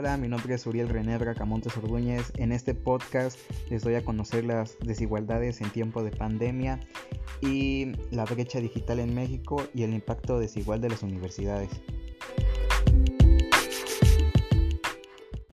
Hola, mi nombre es Uriel René Bracamontes Ordúñez. En este podcast les doy a conocer las desigualdades en tiempo de pandemia y la brecha digital en México y el impacto desigual de las universidades.